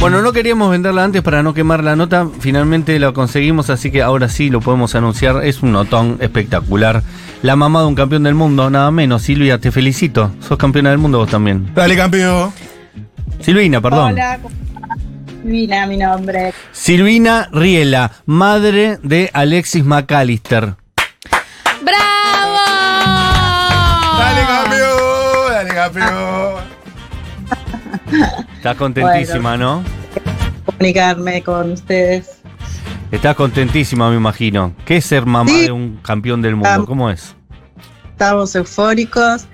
Bueno, no queríamos venderla antes para no quemar la nota. Finalmente lo conseguimos, así que ahora sí lo podemos anunciar. Es un notón espectacular. La mamá de un campeón del mundo, nada menos. Silvia, te felicito. Sos campeona del mundo vos también. Dale, campeón. Silvina, perdón. Hola, ¿cómo estás? Silvina, mi nombre. Silvina Riela, madre de Alexis McAllister. ¡Bravo! Dale, campeón. Dale, campeón. Estás contentísima, ¿no? Comunicarme con ustedes. Estás contentísima, me imagino. ¿Qué es ser mamá Sí. de un campeón del mundo? ¿Cómo es? Estamos eufóricos.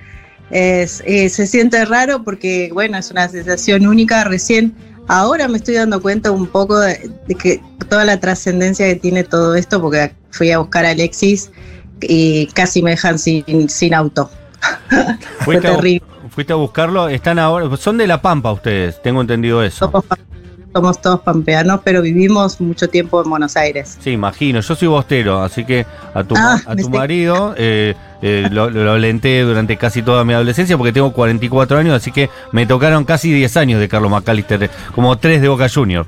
Es, eh, se siente raro porque, bueno, es una sensación única. Recién, ahora me estoy dando cuenta un poco de, de que toda la trascendencia que tiene todo esto, porque fui a buscar a Alexis y casi me dejan sin, sin auto. Fue terrible. Fuiste a buscarlo. Están ahora. Son de La Pampa ustedes, tengo entendido eso. Somos, somos todos pampeanos, pero vivimos mucho tiempo en Buenos Aires. Sí, imagino. Yo soy bostero, así que a tu, Ah, a tu marido eh, eh, lo, lo alenté durante casi toda mi adolescencia porque tengo 44 años, así que me tocaron casi 10 años de Carlos McAllister, como 3 de Boca Junior.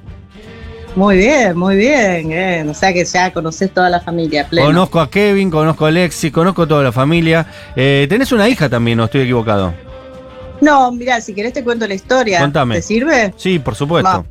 Muy bien, muy bien. eh. O sea que ya conoces toda la familia pleno. Conozco a Kevin, conozco a Alexis, conozco toda la familia. Eh, tenés una hija también, no estoy equivocado. No, mira, si querés te cuento la historia. Contame. ¿Te sirve? Sí, por supuesto. Va.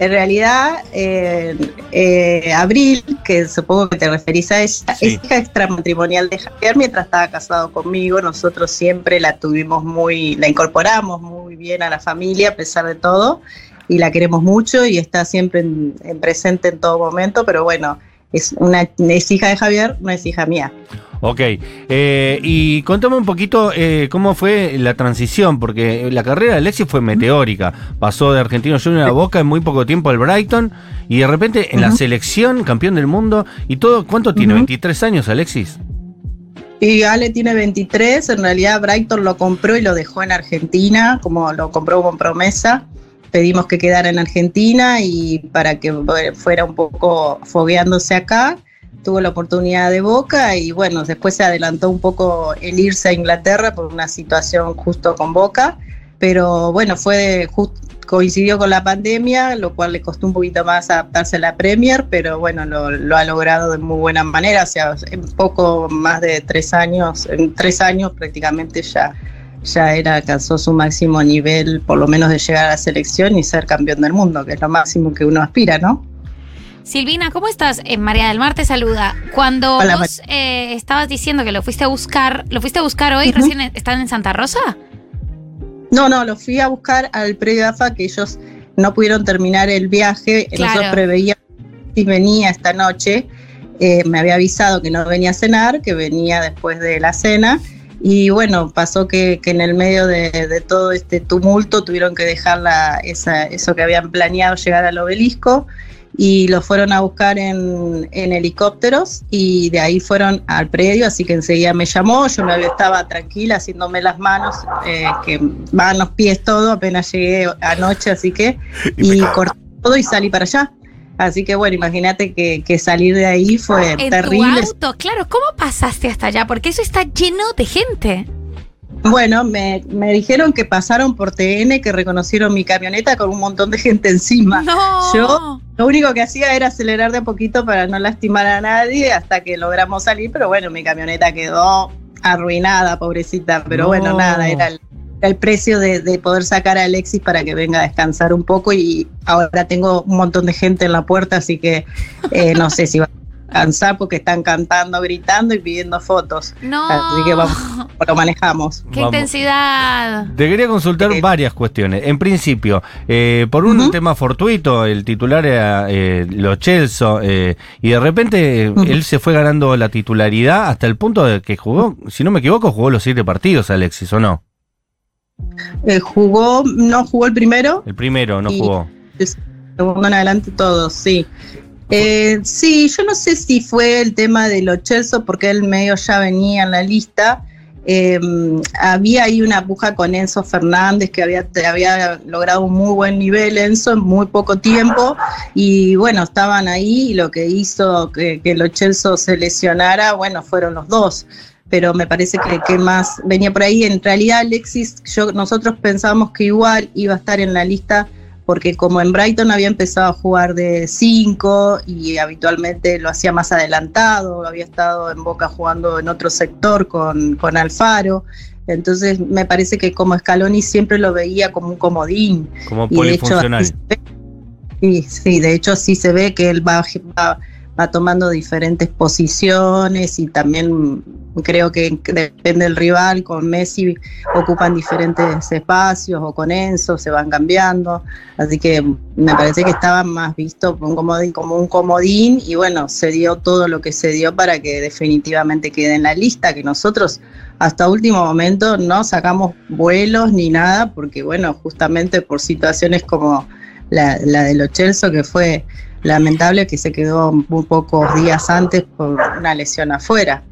En realidad, eh, eh, Abril, que supongo que te referís a ella, Sí. es hija extramatrimonial de Javier mientras estaba casado conmigo. Nosotros siempre la tuvimos muy, la incorporamos muy bien a la familia a pesar de todo y la queremos mucho y está siempre en, en presente en todo momento, pero bueno, es, una, es hija de Javier, no es hija mía. Ok, eh, y contame un poquito eh, cómo fue la transición, porque la carrera de Alexis fue meteórica. Pasó de Argentino Junior a Boca en muy poco tiempo al Brighton y de repente en la selección, campeón del mundo y todo. ¿Cuánto tiene? Ujú. ¿23 años, Alexis? Y Ale tiene 23, en realidad Brighton lo compró y lo dejó en Argentina, como lo compró con promesa. Pedimos que quedara en Argentina y para que fuera un poco fogueándose acá, tuvo la oportunidad de Boca y bueno, después se adelantó un poco el irse a Inglaterra por una situación justo con Boca, pero bueno, fue coincidió con la pandemia, lo cual le costó un poquito más adaptarse a la Premier, pero bueno, lo, lo ha logrado de muy buena manera, o sea, en poco más de tres años, en tres años prácticamente ya, ya era, alcanzó su máximo nivel, por lo menos de llegar a la selección y ser campeón del mundo, que es lo máximo que uno aspira, ¿no? Silvina, ¿cómo estás? Eh, María del Mar te saluda. Cuando Hola, vos eh, estabas diciendo que lo fuiste a buscar, ¿lo fuiste a buscar hoy? Ujú. ¿Recién están en Santa Rosa? No, no, lo fui a buscar al predio AFA que ellos no pudieron terminar el viaje. Claro. Nosotros preveíamos si venía esta noche. Eh, me había avisado que no venía a cenar, que venía después de la cena. Y bueno, pasó que, que en el medio de, de todo este tumulto tuvieron que dejar la- esa- eso que habían planeado llegar al obelisco y lo fueron a buscar en, en helicópteros y de ahí fueron al predio, así que enseguida me llamó, yo me estaba tranquila haciéndome las manos, eh, que manos, pies, todo, apenas llegué anoche, así que, y corté todo y salí para allá. Así que bueno, imagínate que, que salir de ahí fue En terrible. tu auto, claro. ¿Cómo pasaste hasta allá? Porque eso está lleno de gente. Bueno, me, me dijeron que pasaron por TN, que reconocieron mi camioneta con un montón de gente encima. No. Yo- Lo único que hacía era acelerar de a poquito para no lastimar a nadie hasta que logramos salir, pero bueno, mi camioneta quedó arruinada, pobrecita. Pero No. bueno, nada, era el, el precio de, de poder sacar a Alexis para que venga a descansar un poco y ahora tengo un montón de gente en la puerta, así que eh, no sé si va a cansar porque están cantando, gritando y pidiendo fotos. No. Así que vamos, lo manejamos. Qué Vamos. intensidad. Te quería consultar Eh, varias cuestiones. En principio, eh, por un tema fortuito, el titular era eh, Lo Celso, eh, y de repente él se fue ganando la titularidad hasta el punto de que jugó, si no me equivoco, jugó los siete partidos, Alexis, ¿o no? Eh, jugó, no jugó el primero, El primero no jugó. segundo en adelante todos, sí. Eh, sí, yo no sé si fue el tema de los Chelsea, porque él medio ya venía en la lista. Eh, había ahí una puja con Enzo Fernández, que había, había logrado un muy buen nivel, Enzo, en muy poco tiempo. Y bueno, estaban ahí y lo que hizo que, que los Chelsea se lesionara, bueno, fueron los dos. Pero me parece que, que más venía por ahí. En realidad, Alexis, yo, nosotros pensábamos que igual iba a estar en la lista porque como en Brighton había empezado a jugar de 5 y habitualmente lo hacía más adelantado, había estado en Boca jugando en otro sector con, con Alfaro, entonces me parece que como Scaloni siempre lo veía como un comodín. Como Y de hecho. Sí, sí, de hecho sí se ve que él va, va, va tomando diferentes posiciones y también creo que depende del rival, con Messi ocupan diferentes espacios o con Enzo se van cambiando, así que me parece que estaba más visto como un comodín, y bueno, se dio todo lo que se dio para que definitivamente quede en la lista, que nosotros hasta último momento no sacamos vuelos ni nada, porque bueno, justamente por situaciones como la, la de los Chelsea, que fue lamentable que se quedó muy pocos días antes por una lesión afuera.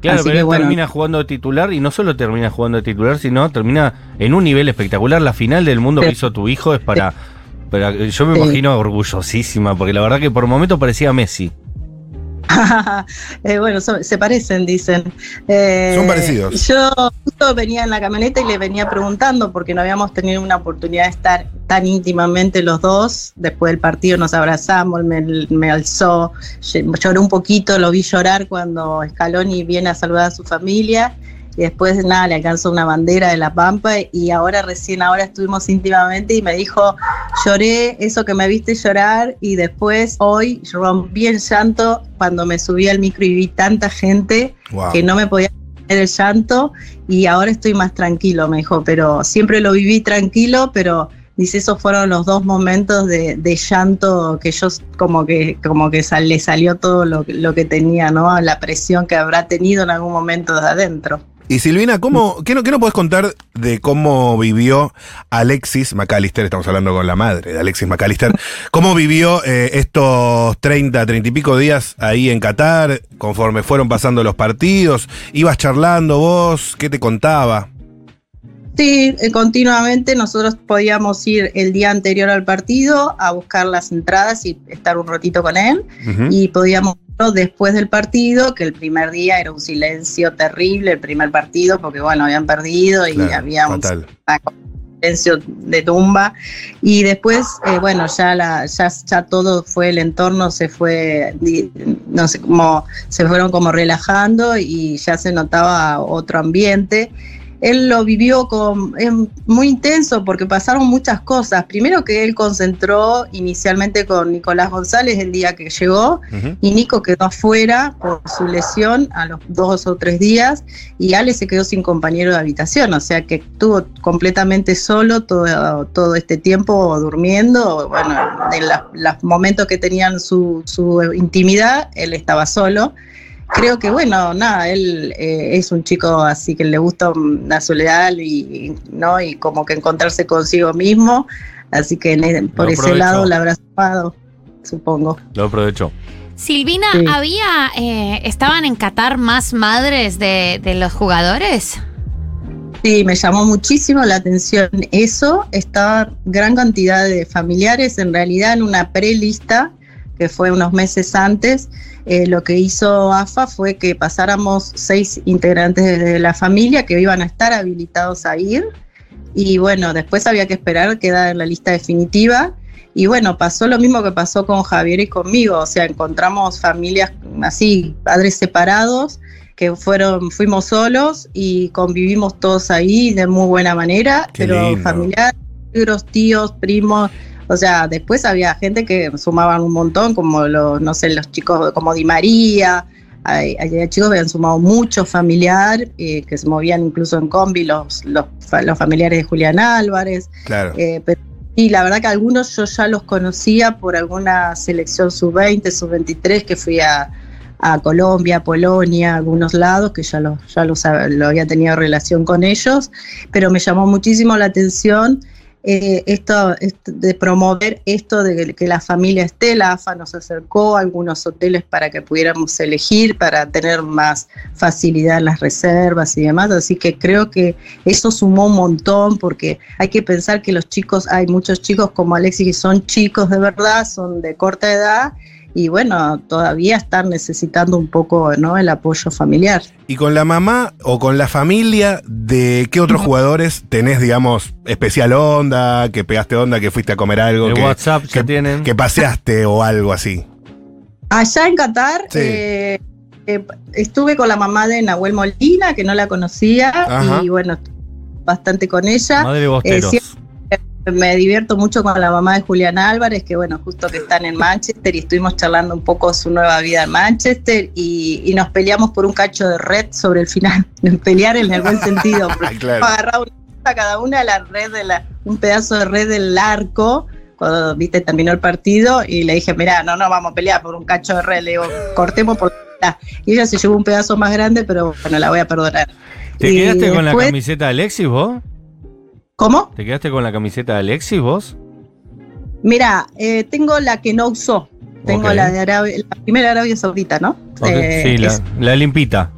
Claro, Así pero que él bueno. termina jugando de titular y no solo termina jugando de titular, sino termina en un nivel espectacular. La final del mundo Sí. que hizo tu hijo es para. para yo me Sí. imagino orgullosísima, porque la verdad que por momentos parecía Messi. Eh, bueno, son- se parecen, dicen. Eh, Son parecidos. Yo justo venía en la camioneta y le venía preguntando, porque no habíamos tenido una oportunidad de estar tan íntimamente los dos. Después del partido nos abrazamos, me, me alzó, ll- lloré un poquito, lo vi llorar cuando Scaloni viene a saludar a su familia. Y después nada, le alcanzó una bandera de la Pampa y ahora recién ahora estuvimos íntimamente y me dijo, lloré eso que me viste llorar y después hoy rompí el llanto cuando me subí al micro y vi tanta gente Wow. que no me podía el llanto y ahora estoy más tranquilo, me dijo, pero siempre lo viví tranquilo, pero dice, esos fueron los dos momentos de, de llanto que yo como que, como que sal- le salió todo lo, lo que tenía, ¿no? La presión que habrá tenido en algún momento de adentro. Y Silvina, ¿cómo, qué, no, ¿qué no podés contar de cómo vivió Alexis McAllister? Estamos hablando con la madre de Alexis McAllister. ¿Cómo vivió eh, estos 30, 30 y pico días ahí en Qatar, conforme fueron pasando los partidos? ¿Ibas charlando vos? ¿Qué te contaba? Sí, eh, continuamente nosotros podíamos ir el día anterior al partido a buscar las entradas y estar un ratito con él. Y podíamos después del partido, que el primer día era un silencio terrible, el primer partido, porque bueno, habían perdido y Claro, había un silencio de tumba. Y después, eh, bueno, ya, la, ya, ya todo fue, el entorno se fue, no sé, como se fueron como relajando y ya se notaba otro ambiente. Él lo vivió con, es muy intenso porque pasaron muchas cosas. Primero que él concentró inicialmente con Nicolás González el día que llegó, y Nico quedó afuera por su lesión a los dos o tres días y Ale se quedó sin compañero de habitación, o sea que estuvo completamente solo todo, todo este tiempo durmiendo, bueno, en los momentos que tenían su, su intimidad, él estaba solo. Creo que bueno, nada, él eh, es un chico así que le gusta la soledad y, no y como que encontrarse consigo mismo, así que en e- por Lo ese aprovechó. lado la habrá sumado, supongo. Lo aprovechó. Silvina, Sí. ¿había, eh, estaban en Qatar más madres de, de los jugadores? Sí, me llamó muchísimo la atención eso. Estaba gran cantidad de familiares, en realidad en una prelista que fue unos meses antes. Eh, lo que hizo AFA fue que pasáramos seis integrantes de la familia que iban a estar habilitados a ir. Y bueno, después había que esperar quedar en la lista definitiva. Y bueno, pasó lo mismo que pasó con Javier y conmigo. O sea, encontramos familias así, padres separados que fueron, fuimos solos y convivimos todos ahí de muy buena manera, Qué pero lindo. familiares, tíos, primos, o sea, después había gente que sumaban un montón, como los, no sé, los chicos como Di María, hay, hay chicos que habían sumado mucho familiar, eh, que se movían incluso en combi, los, los, fa- los familiares de Julián Álvarez, Claro. eh, pero sí, la verdad que algunos yo ya los conocía por alguna selección sub-20, sub-23 que fui a, a Colombia, Polonia, algunos lados que ya, lo, ya lo, sab- lo había tenido relación con ellos, pero me llamó muchísimo la atención eh, esto, de promover esto de que la familia esté, la AFA nos acercó a algunos hoteles para que pudiéramos elegir, para tener más facilidad en las reservas y demás, así que creo que eso sumó un montón porque hay que pensar que los chicos, hay muchos chicos como Alexis que son chicos de verdad, son de corta edad y bueno, todavía están necesitando un poco ¿no? el apoyo familiar. ¿Y con la mamá o con la familia de qué otros jugadores tenés, digamos, especial onda, que pegaste onda, que fuiste a comer algo, El que, WhatsApp ya que- tienen. que paseaste o algo así? Allá en Qatar Sí. eh, eh, estuve con la mamá de Nahuel Molina, que no la conocía, Ajá. y bueno, bastante con ella. Madre Bosteros. Eh, Me divierto mucho con la mamá de Julián Álvarez, que bueno, justo que están en Manchester y estuvimos charlando un poco su nueva vida en Manchester y, y nos peleamos por un cacho de red sobre el final. Pelear en el buen sentido, porque Claro. agarraba una a cada una la red de la, un pedazo de red del arco cuando viste terminó el partido y le dije, mira, no, no vamos a pelear por un cacho de red, le digo, cortemos por la mitad". Y ella se llevó un pedazo más grande, pero bueno, la voy a perdonar. ¿Te Y quedaste con la camiseta de Alexis vos? ¿Cómo? ¿Te quedaste con la camiseta de Alexis vos? Mira, eh, tengo la que no usó. Tengo la de Arabia, la primera Arabia Saudita, ¿no? Eh, sí, la limpita.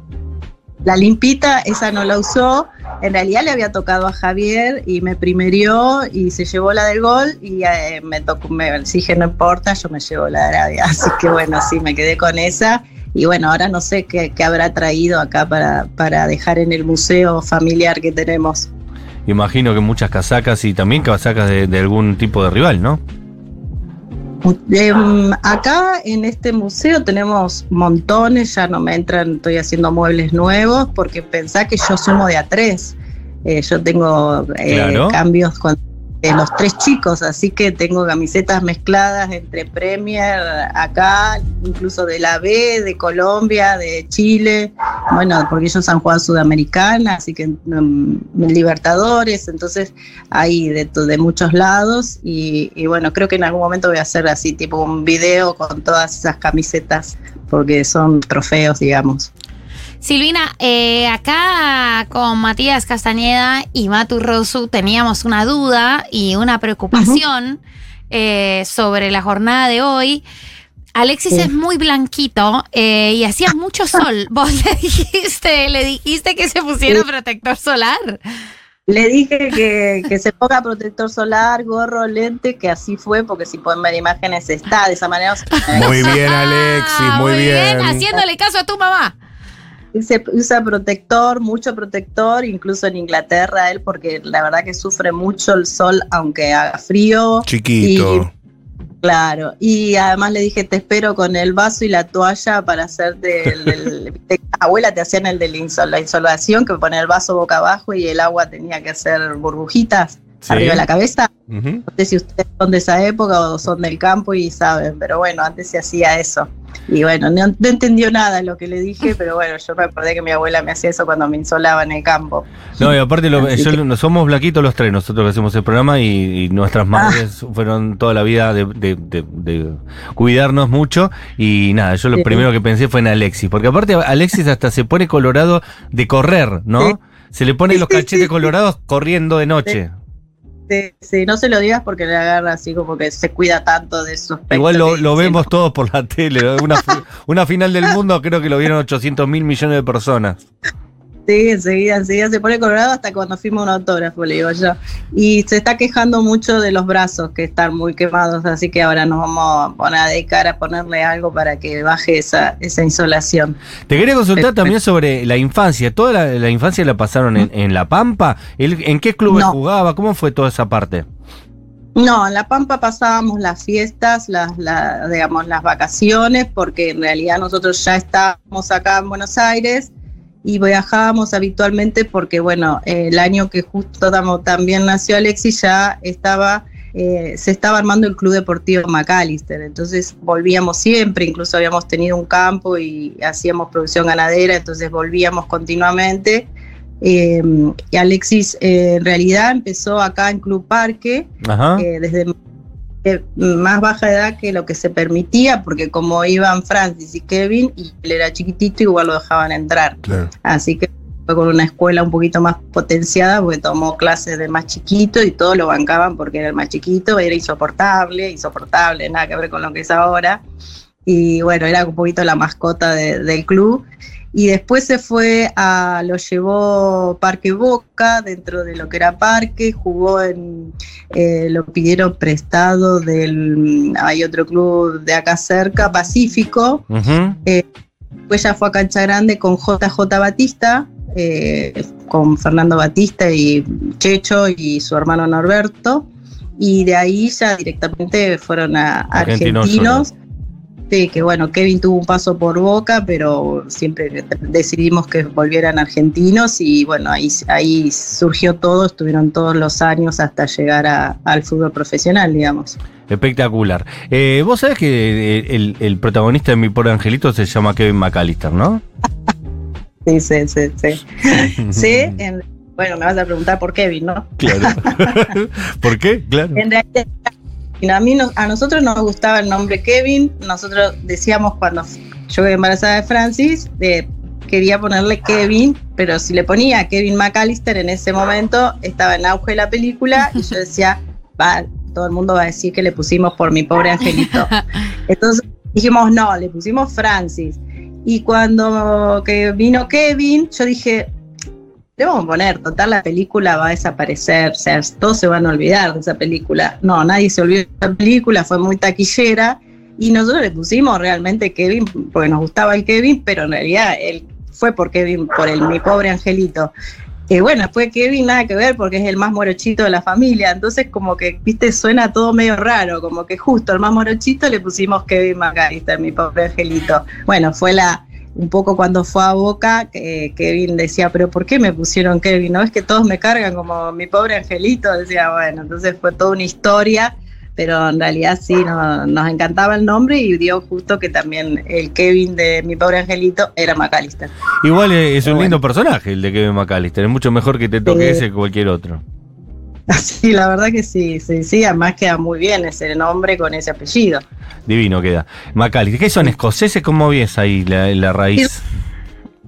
la limpita, esa no la usó. En realidad le había tocado a Javier y me primerió y se llevó la del gol y eh, me tocó, me dije no importa, yo me llevo la de Arabia. Así que bueno, sí, me quedé con esa. Y bueno, ahora no sé qué, qué habrá traído acá para, para dejar en el museo familiar que tenemos. Imagino que muchas casacas y también casacas de, de algún tipo de rival, ¿no? Em, acá en este museo tenemos montones, ya no me entran, estoy haciendo muebles nuevos porque pensá que yo sumo de a tres. Eh, yo tengo eh, Claro. cambios con de los tres chicos, así que tengo camisetas mezcladas entre Premier, acá, incluso de la B, de Colombia, de Chile, bueno, porque ellos han jugado Sudamericana, así que mm, Libertadores, entonces hay de, de muchos lados y, y bueno, creo que en algún momento voy a hacer así tipo un video con todas esas camisetas porque son trofeos, digamos. Silvina, eh, acá con Matías Castañeda y Matu Rosu teníamos una duda y una preocupación eh, sobre la jornada de hoy. Alexis Sí. es muy blanquito eh, y hacía mucho sol. Vos le dijiste, le dijiste que se pusiera Sí. protector solar. Le dije que, que se ponga protector solar, gorro, lente, que así fue, porque si pueden ver imágenes está, de esa manera Muy bien, Alexis, Ah, muy, bien. haciéndole caso a tu mamá. Se usa protector, mucho protector, incluso en Inglaterra él, porque la verdad que sufre mucho el sol, aunque haga frío. Chiquito. Claro, y además le dije, te espero con el vaso y la toalla para hacerte el... el- abuela te hacían el de la insol- la insolación, que ponía el vaso boca abajo y el agua tenía que hacer burbujitas Sí. arriba de la cabeza. No sé si ustedes son de esa época o son del campo y saben, pero bueno, antes se hacía eso. Y bueno, no, no entendió nada lo que le dije, pero bueno, yo me acordé que mi abuela me hacía eso cuando me insolaba en el campo. No, y aparte lo- yo- que- somos blaquitos los tres, nosotros que hacemos el programa y, y nuestras madres fueron toda la vida de, de- de- de cuidarnos mucho y nada, yo lo Sí. primero que pensé fue en Alexis, porque aparte Alexis hasta se pone colorado de correr, ¿no? Sí. Se le pone los cachetes colorados corriendo de noche. Sí, sí, no se lo digas porque le agarra así como que se cuida tanto de su aspecto. Igual lo, lo vemos todos por la tele, una, una final del mundo creo que lo vieron 800 mil millones de personas. Sí, enseguida, enseguida se pone colorado hasta cuando firma un autógrafo, le digo yo. Y se está quejando mucho de los brazos que están muy quemados, así que ahora nos vamos a poner a dedicar a ponerle algo para que baje esa, esa insolación. Te quería consultar Perfecto. también sobre la infancia. ¿Toda la, la infancia la pasaron en, en La Pampa? ¿Él- ¿En qué clubes No. jugaba? ¿Cómo fue toda esa parte? No, en La Pampa pasábamos las fiestas, las, la- digamos, las vacaciones, porque en realidad nosotros ya estábamos acá en Buenos Aires y viajábamos habitualmente porque, bueno, eh, el año que justo también nació Alexis ya estaba, eh, se estaba armando el Club Deportivo McAllister, entonces volvíamos siempre, incluso habíamos tenido un campo y hacíamos producción ganadera, entonces volvíamos continuamente. Eh, y Alexis eh, en realidad empezó acá en Club Parque, eh, desde más baja edad que lo que se permitía, porque como iban Francis y Kevin, y él era chiquitito, igual lo dejaban entrar. Claro. Así que fue con una escuela un poquito más potenciada, porque tomó clases de más chiquito y todos lo bancaban porque era el más chiquito, era insoportable, insoportable, nada que ver con lo que es ahora. Y bueno, era un poquito la mascota de- del club. Y después se fue a, lo llevó Parque Boca, dentro de lo que era Parque, jugó en, eh, lo pidieron prestado del, hay otro club de acá cerca, Pacífico, Ujú. después ya fue a Cancha Grande con JJ Batista, eh, con Fernando Batista y Checho y su hermano Norberto, y de ahí ya directamente fueron a Argentinos Argentinos. Sí, que bueno, Kevin tuvo un paso por Boca, pero siempre decidimos que volvieran argentinos y bueno, ahí, ahí surgió todo, estuvieron todos los años hasta llegar a- al fútbol profesional, digamos. Espectacular. Eh, Vos sabés que el, el protagonista de Mi Pobre Angelito se llama Kevin McAllister, ¿no? Sí, sí, sí, sí. Sí, en- bueno, me vas a preguntar por Kevin, ¿no? Claro. ¿Por qué? Claro. En realidad, a, mí no- a nosotros nos gustaba el nombre Kevin. Nosotros decíamos cuando yo quedé embarazada de Francis, de- quería ponerle Kevin, pero si le ponía Kevin McAllister en ese momento estaba en auge la película y yo decía, va, todo el mundo va a decir que le pusimos por mi pobre angelito. Entonces dijimos, no, le pusimos Francis. Y cuando que vino Kevin, yo dije, le vamos a poner, total, la película va a desaparecer, o sea, todos se van a olvidar de esa película. No, nadie se olvidó de esa película, fue muy taquillera. Y nosotros le pusimos realmente Kevin, porque nos gustaba el Kevin, pero en realidad él fue por Kevin, por el mi pobre angelito. Y bueno, después Kevin nada que ver porque es el más morochito de la familia, entonces como que, viste, suena todo medio raro, como que justo el más morochito le pusimos Kevin McAllister, mi pobre angelito. Bueno, fue la, un poco cuando fue a Boca, que Kevin decía, pero ¿por qué me pusieron Kevin? ¿No es que todos me cargan como mi pobre angelito? Decía, bueno, entonces fue toda una historia, pero en realidad sí, no- nos encantaba el nombre y dio justo que también el Kevin de mi pobre angelito era McAllister. Igual eh, es un Bueno. lindo personaje el de Kevin McAllister. Es mucho mejor que te toque Sí. ese que cualquier otro. Sí, la verdad que sí, sí, sí, además queda muy bien ese nombre con ese apellido. Divino queda. McAllister. ¿Qué son escoceses? ¿Cómo ves ahí la, la raíz?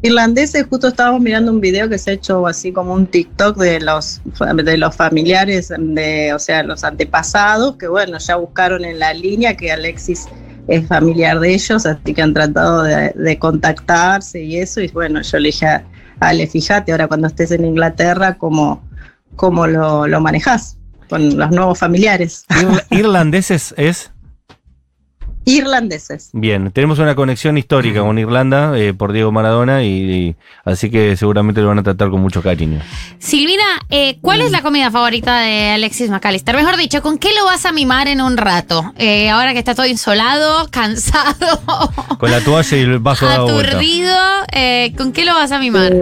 Irlandeses, justo estábamos mirando un video que se ha hecho así como un TikTok de los de los familiares de, o sea, los antepasados, que bueno, ya buscaron en la línea que Alexis es familiar de ellos, así que han tratado de, de contactarse y eso, y bueno, yo le dije a Ale, fíjate ahora cuando estés en Inglaterra, cómo, cómo lo, lo manejás con los nuevos familiares Ir- Irlandeses es. irlandeses. Bien, tenemos una conexión histórica con Irlanda eh, por Diego Maradona y, y así que seguramente lo van a tratar con mucho cariño. Silvina, eh, ¿cuál es la comida favorita de Alexis McAllister? Mejor dicho, ¿con qué lo vas a mimar en un rato? Eh, ahora que está todo insolado, cansado, Con la toalla y el vaso dado vuelta. aturdido, eh, ¿con qué lo vas a mimar?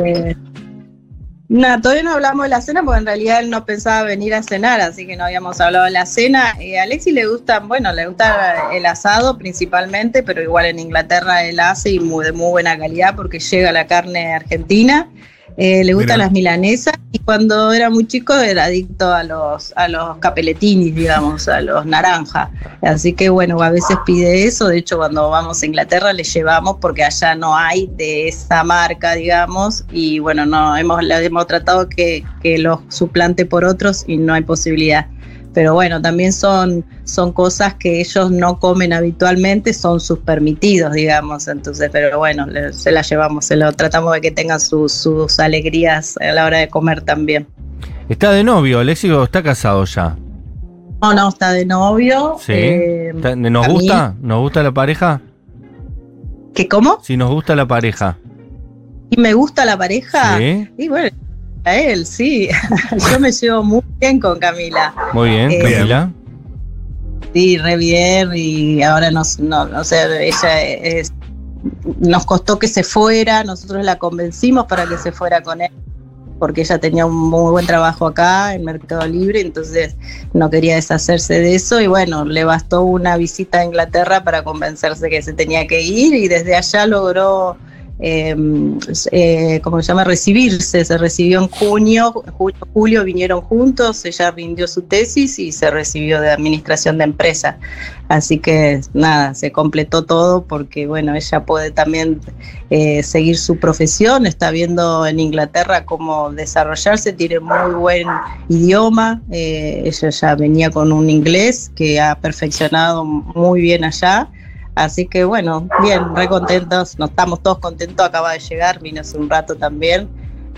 Nada, todavía no hablamos de la cena porque en realidad él no pensaba venir a cenar, así que no habíamos hablado de la cena. Eh, a Alexis le gusta, bueno, le gusta el asado principalmente, pero igual en Inglaterra él hace y de muy buena calidad porque llega la carne argentina. Eh, le gustan Mira. las milanesas y cuando era muy chico era adicto a los a los capeletinis, digamos, a los naranjas. Así que bueno, a veces pide eso. De hecho, cuando vamos a Inglaterra le llevamos porque allá no hay de esa marca, digamos. Y bueno, no hemos, la- hemos tratado que, que los suplante por otros y no hay posibilidad. Pero bueno, también son, son cosas que ellos no comen habitualmente, son sus permitidos, digamos. Entonces, pero bueno, le- se las llevamos, se lo tratamos de que tengan sus, sus alegrías a la hora de comer también. ¿Está de novio, Alexis, o está casado ya? No, no, está de novio. Sí. eh, ¿Nos mí- gusta? ¿Nos gusta la pareja? ¿Que cómo? Si nos gusta la pareja. ¿Y me gusta la pareja? Sí. Y bueno, a él, sí. Yo me llevo muy bien con Camila. Muy bien, Eh, Camila. Sí, re bien. Y ahora nos, no, no sé, ella es, nos costó que se fuera. Nosotros la convencimos para que se fuera con él. Porque ella tenía un muy buen trabajo acá en Mercado Libre, entonces no quería deshacerse de eso. Y bueno, le bastó una visita a Inglaterra para convencerse que se tenía que ir. Y desde allá logró eh, eh, ¿cómo se llama? Recibirse. Se recibió en junio, junio, julio vinieron juntos, ella rindió su tesis y se recibió de administración de empresa. Así que nada, se completó todo porque, bueno, ella puede también eh, seguir su profesión, está viendo en Inglaterra cómo desarrollarse, tiene muy buen idioma, eh, ella ya venía con un inglés que ha perfeccionado muy bien allá. Así que bueno, bien, re contentos, nos estamos todos contentos, acaba de llegar, vino hace un rato también,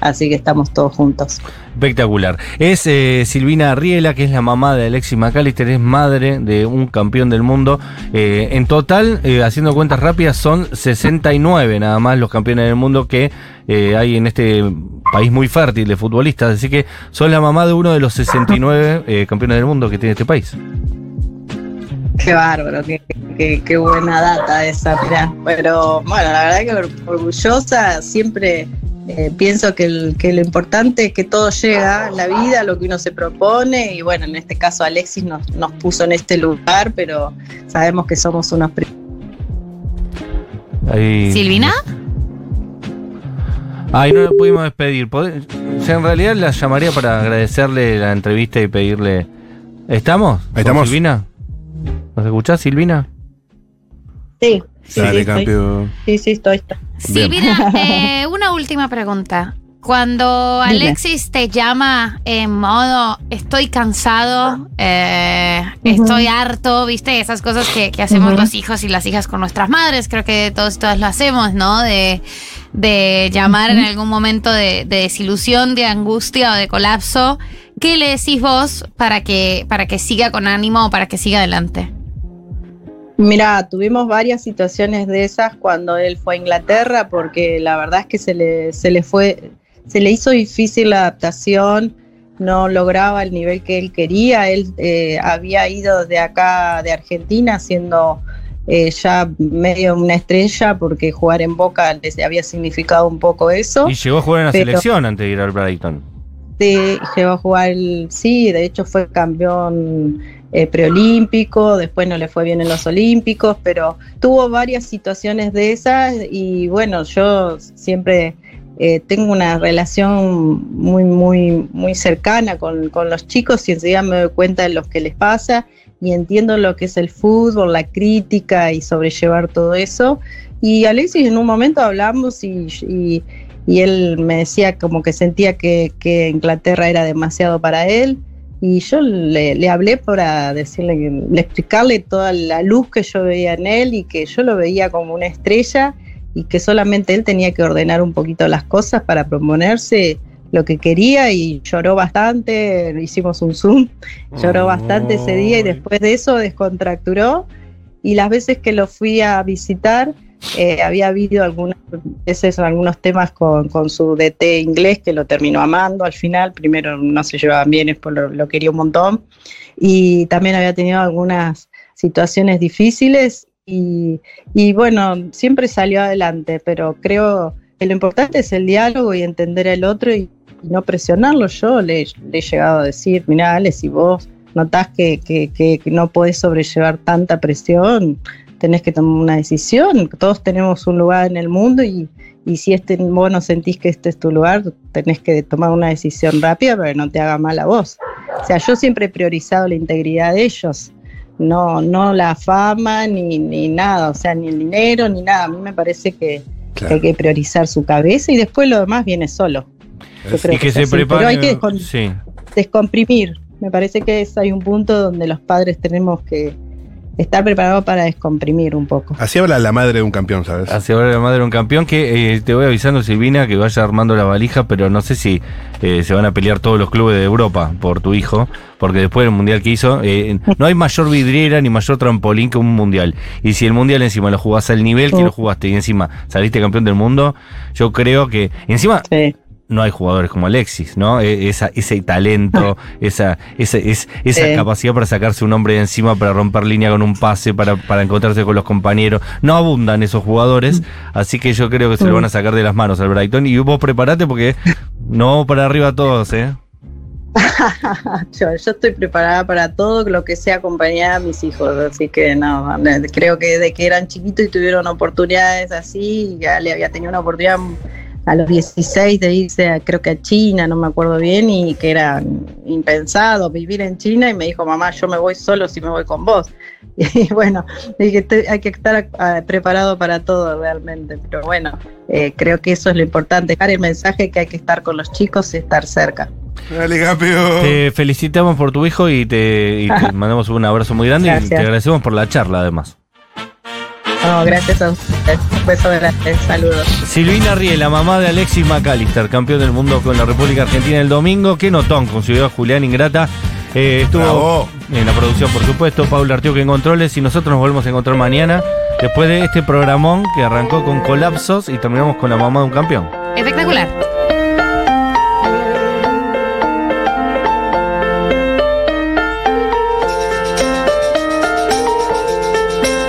así que estamos todos juntos. Espectacular. Es eh, Silvina Riela, que es la mamá de Alexis McAllister, es madre de un campeón del mundo. Eh, en total, eh, haciendo cuentas rápidas, son 69 nada más los campeones del mundo que eh, hay en este país muy fértil de futbolistas. Así que son la mamá de uno de los 69 eh, campeones del mundo que tiene este país. Qué bárbaro, qué, qué- qué buena data esa, mirá. Pero bueno, la verdad que or- orgullosa, siempre eh, pienso que, el- que lo importante es que todo llega, la vida, lo que uno se propone, y bueno, en este caso Alexis nos, nos puso en este lugar, pero sabemos que somos unos Ahí- ¿Silvina? Ay, no lo pudimos despedir. O sea, en realidad la llamaría para agradecerle la entrevista y pedirle. ¿Estamos? Estamos. Silvina? ¿Nos escuchás, Silvina? Sí, sí, Dale, sí, campeón. sí, sí, estoy. Silvina, eh, una última pregunta. Cuando Dime. Alexis te llama en modo estoy cansado, eh, estoy harto, viste, esas cosas que, que hacemos los hijos y las hijas con nuestras madres, creo que todos y todas lo hacemos, ¿no? De, de llamar en algún momento de, de desilusión, de angustia o de colapso. ¿Qué le decís vos para que, para que siga con ánimo o para que siga adelante? Mira, tuvimos varias situaciones de esas cuando él fue a Inglaterra, porque la verdad es que se le, se le fue, se le hizo difícil la adaptación, no lograba el nivel que él quería. Él eh, había ido de acá, de Argentina, siendo eh, ya medio una estrella, porque jugar en Boca les había significado un poco eso. Y llegó a jugar en la Pero- selección antes de ir al Brighton. Sí, llegó a jugar, el- sí, de hecho fue campeón eh, preolímpico, después no le fue bien en los olímpicos, pero tuvo varias situaciones de esas y bueno, yo siempre eh, tengo una relación muy, muy, muy cercana con, con los chicos y enseguida me doy cuenta de lo que les pasa y entiendo lo que es el fútbol, la crítica y sobrellevar todo eso. Y Alexis en un momento hablamos y, y- y él me decía como que sentía que, que Inglaterra era demasiado para él. Y yo le, le hablé para decirle, le explicarle toda la luz que yo veía en él y que yo lo veía como una estrella y que solamente él tenía que ordenar un poquito las cosas para proponerse lo que quería y lloró bastante, hicimos un Zoom, lloró bastante ese día y después de eso descontracturó. Y las veces que lo fui a visitar eh, había habido algunas veces algunos temas con, con su DT inglés que lo terminó amando al final, primero no se llevaban bien, después lo, lo quería un montón y también había tenido algunas situaciones difíciles y, y bueno, siempre salió adelante, pero creo que lo importante es el diálogo y entender al otro y, y no presionarlo. Yo le, le he llegado a decir, mira, Ale, si vos notás que, que- que no podés sobrellevar tanta presión, tenés que tomar una decisión. Todos tenemos un lugar en el mundo y, y si este, vos no sentís que este es tu lugar, tenés que tomar una decisión rápida para que no te haga mal a vos. O sea, yo siempre he priorizado la integridad de ellos, no, no la fama ni, ni nada, o sea, ni el dinero ni nada. A mí me parece que, que hay que priorizar su cabeza y después lo demás viene solo. Yo creo Y que se prepare. Pero hay que Sí. descomprimir. Me parece que es, hay un punto donde los padres tenemos que estar preparados para descomprimir un poco. Así habla la madre de un campeón, ¿sabes? Hacia ahora la madre de un campeón que eh, te voy avisando, Silvina, que vaya armando la valija, pero no sé si eh, se van a pelear todos los clubes de Europa por tu hijo, porque después del mundial que hizo, eh, no hay mayor vidriera ni mayor trampolín que un mundial. Y si el mundial encima lo jugás al nivel que lo jugaste y encima saliste campeón del mundo, yo creo que encima Sí. No hay jugadores como Alexis, ¿no? E- Esa, ese talento, esa, esa, es, esa Sí. capacidad para sacarse un hombre de encima, para romper línea con un pase, para, para encontrarse con los compañeros. No abundan esos jugadores, así que yo creo que se lo van a sacar de las manos al Brighton. Y vos prepárate porque no para arriba todos, ¿eh? yo, yo estoy preparada para todo lo que sea acompañar a mis hijos, así que no, no, creo que desde que eran chiquitos y tuvieron oportunidades así, ya le había tenido una oportunidad a los 16 de irse, a- creo que a China, no me acuerdo bien, y que era impensado vivir en China, y me dijo, mamá, yo me voy solo si me voy con vos. Y bueno, dije, te- hay que estar preparado para todo realmente, pero bueno, eh, creo que eso es lo importante, dejar el mensaje que hay que estar con los chicos y estar cerca. Dale, campeón. Te felicitamos por tu hijo y te, y te mandamos un abrazo muy grande y te agradecemos por la charla además. No, gracias a ustedes. Un beso grande. Saludos. Silvina Riela, mamá de Alexis McAllister, campeón del mundo con la República Argentina el domingo. Qué notón con su video Julián Ingrata. Eh, estuvo Bravo. en la producción, por supuesto, Paula Artioque en controles y nosotros nos volvemos a encontrar mañana después de este programón que arrancó con colapsos y terminamos con la mamá de un campeón. Espectacular.